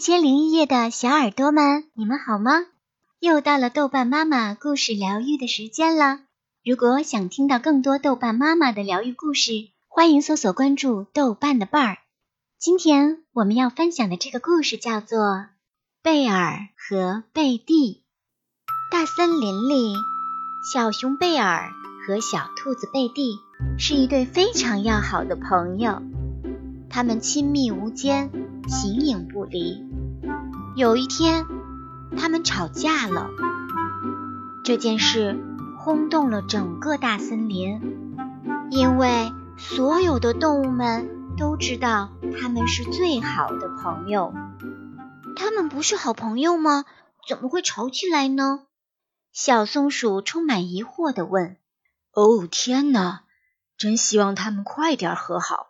一千零一夜的小耳朵们，你们好吗？又到了豆瓣妈妈故事疗愈的时间了。如果想听到更多豆瓣妈妈的疗愈故事，欢迎搜索关注豆瓣的伴儿。今天我们要分享的这个故事叫做《贝尔和贝蒂》。大森林里，小熊贝尔和小兔子贝蒂是一对非常要好的朋友，他们亲密无间，形影不离。有一天，他们吵架了，这件事轰动了整个大森林，因为所有的动物们都知道他们是最好的朋友。他们不是好朋友吗？怎么会吵起来呢？小松鼠充满疑惑地问：“哦，天哪！真希望他们快点和好。”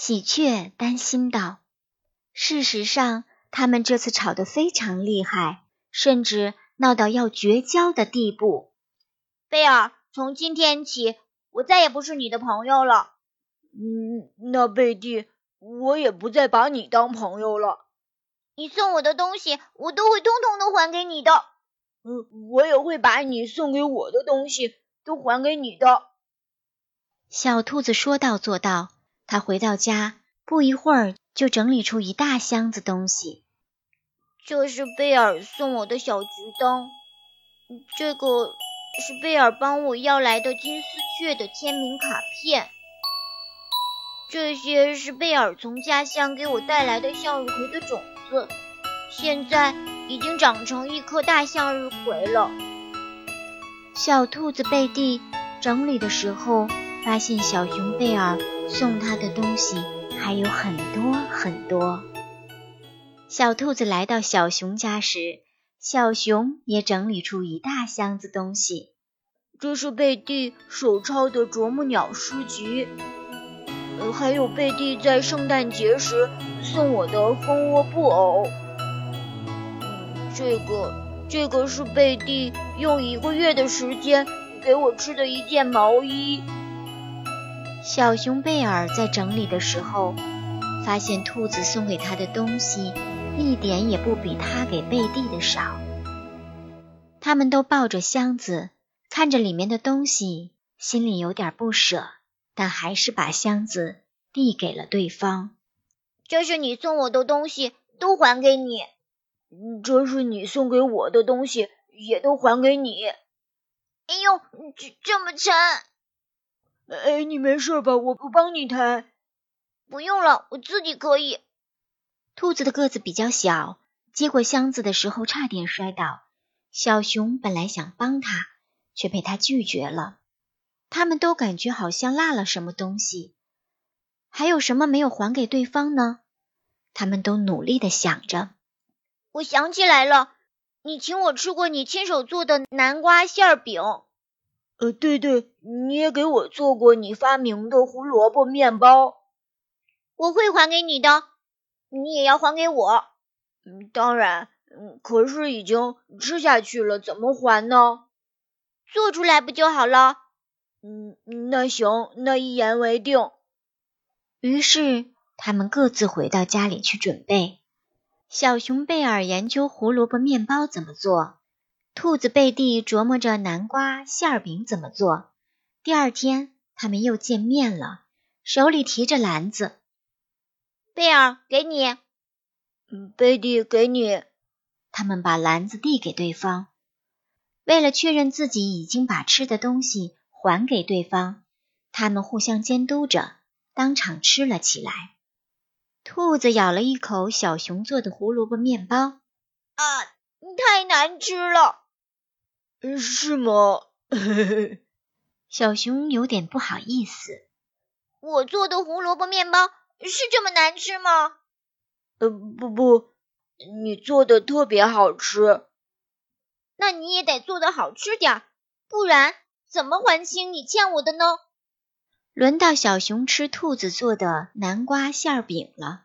喜鹊担心道：“事实上，他们这次吵得非常厉害，甚至闹到要绝交的地步。”贝尔，从今天起，我再也不是你的朋友了。嗯，那贝蒂，我也不再把你当朋友了。你送我的东西，我都会通通都还给你的。嗯，我也会把你送给我的东西都还给你的。小兔子说到做到，他回到家，不一会儿就整理出一大箱子东西。这是贝尔送我的小桔灯，这个是贝尔帮我要来的金丝雀的签名卡片，这些是贝尔从家乡给我带来的向日葵的种子，现在。已经长成一棵大向日葵了。小兔子贝蒂整理的时候，发现小熊贝尔送他的东西还有很多很多。小兔子来到小熊家时，小熊也整理出一大箱子东西。这是贝蒂手抄的啄木鸟诗集，还有贝蒂在圣诞节时送我的蜂窝布偶。这个，这个是贝蒂用一个月的时间给我织的一件毛衣。小熊贝尔在整理的时候，发现兔子送给他的东西一点也不比他给贝蒂的少。他们都抱着箱子，看着里面的东西，心里有点不舍，但还是把箱子递给了对方。这是你送我的东西，都还给你。这是你送给我的东西，也都还给你。哎呦，这这么沉！哎，你没事吧？我我帮你抬。不用了，我自己可以。兔子的个子比较小，接过箱子的时候差点摔倒。小熊本来想帮他，却被他拒绝了。他们都感觉好像落了什么东西，还有什么没有还给对方呢？他们都努力的想着。我想起来了，你请我吃过你亲手做的南瓜馅饼。呃，对对，你也给我做过你发明的胡萝卜面包。我会还给你的，你也要还给我。嗯，当然，嗯，可是已经吃下去了，怎么还呢？做出来不就好了？嗯，那行，那一言为定。于是他们各自回到家里去准备。小熊贝尔研究胡萝卜面包怎么做，兔子贝蒂琢磨着南瓜馅饼怎么做。第二天，他们又见面了，手里提着篮子。贝尔，给你。贝蒂，给你。他们把篮子递给对方，为了确认自己已经把吃的东西还给对方，他们互相监督着，当场吃了起来。兔子咬了一口小熊做的胡萝卜面包，啊，太难吃了！是吗？小熊有点不好意思。我做的胡萝卜面包是这么难吃吗？呃，不不，你做的特别好吃。那你也得做的好吃点，不然怎么还清你欠我的呢？轮到小熊吃兔子做的南瓜馅饼了，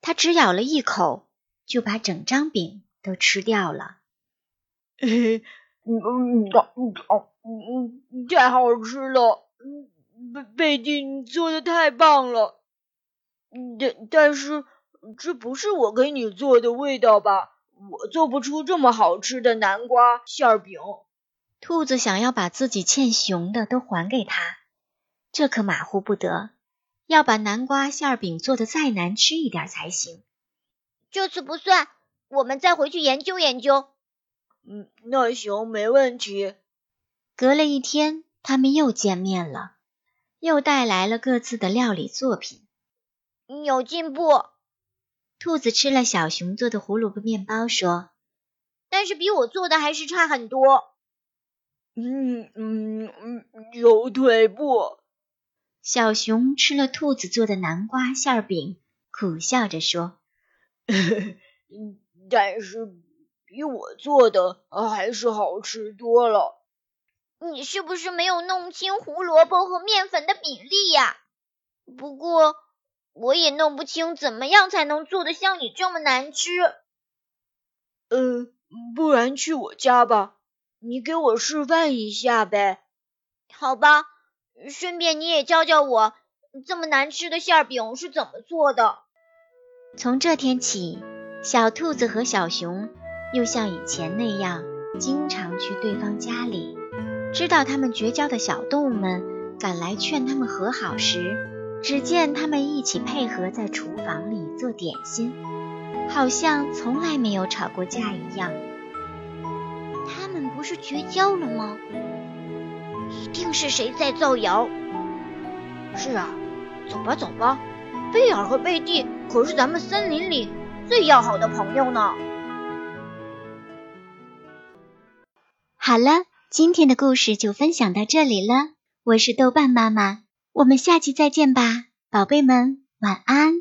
它只咬了一口，就把整张饼都吃掉了。嘿嘿，嗯嗯嗯嗯，太好吃了！贝贝蒂，你做的太棒了。但但是这不是我给你做的味道吧？我做不出这么好吃的南瓜馅饼。兔子想要把自己欠熊的都还给他，这可马虎不得，要把南瓜馅饼做的再难吃一点才行。这次不算，我们再回去研究研究。嗯，那行，没问题。隔了一天，他们又见面了，又带来了各自的料理作品。有进步。兔子吃了小熊做的胡萝卜面包，说：“但是比我做的还是差很多。”嗯嗯嗯，有退步。小熊吃了兔子做的南瓜馅饼，苦笑着说：“ 但是比我做的还是好吃多了。”你是不是没有弄清胡萝卜和面粉的比例呀？不过我也弄不清怎么样才能做的像你这么难吃。嗯，不然去我家吧。你给我示范一下呗，好吧，顺便你也教教我这么难吃的馅饼是怎么做的。从这天起，小兔子和小熊又像以前那样，经常去对方家里。知道他们绝交的小动物们赶来劝他们和好时，只见他们一起配合在厨房里做点心，好像从来没有吵过架一样。他们不是绝交了吗？一定是谁在造谣。是啊，走吧走吧，贝尔和贝蒂可是咱们森林里最要好的朋友呢。好了，今天的故事就分享到这里了。我是豆瓣妈妈，我们下期再见吧，宝贝们，晚安。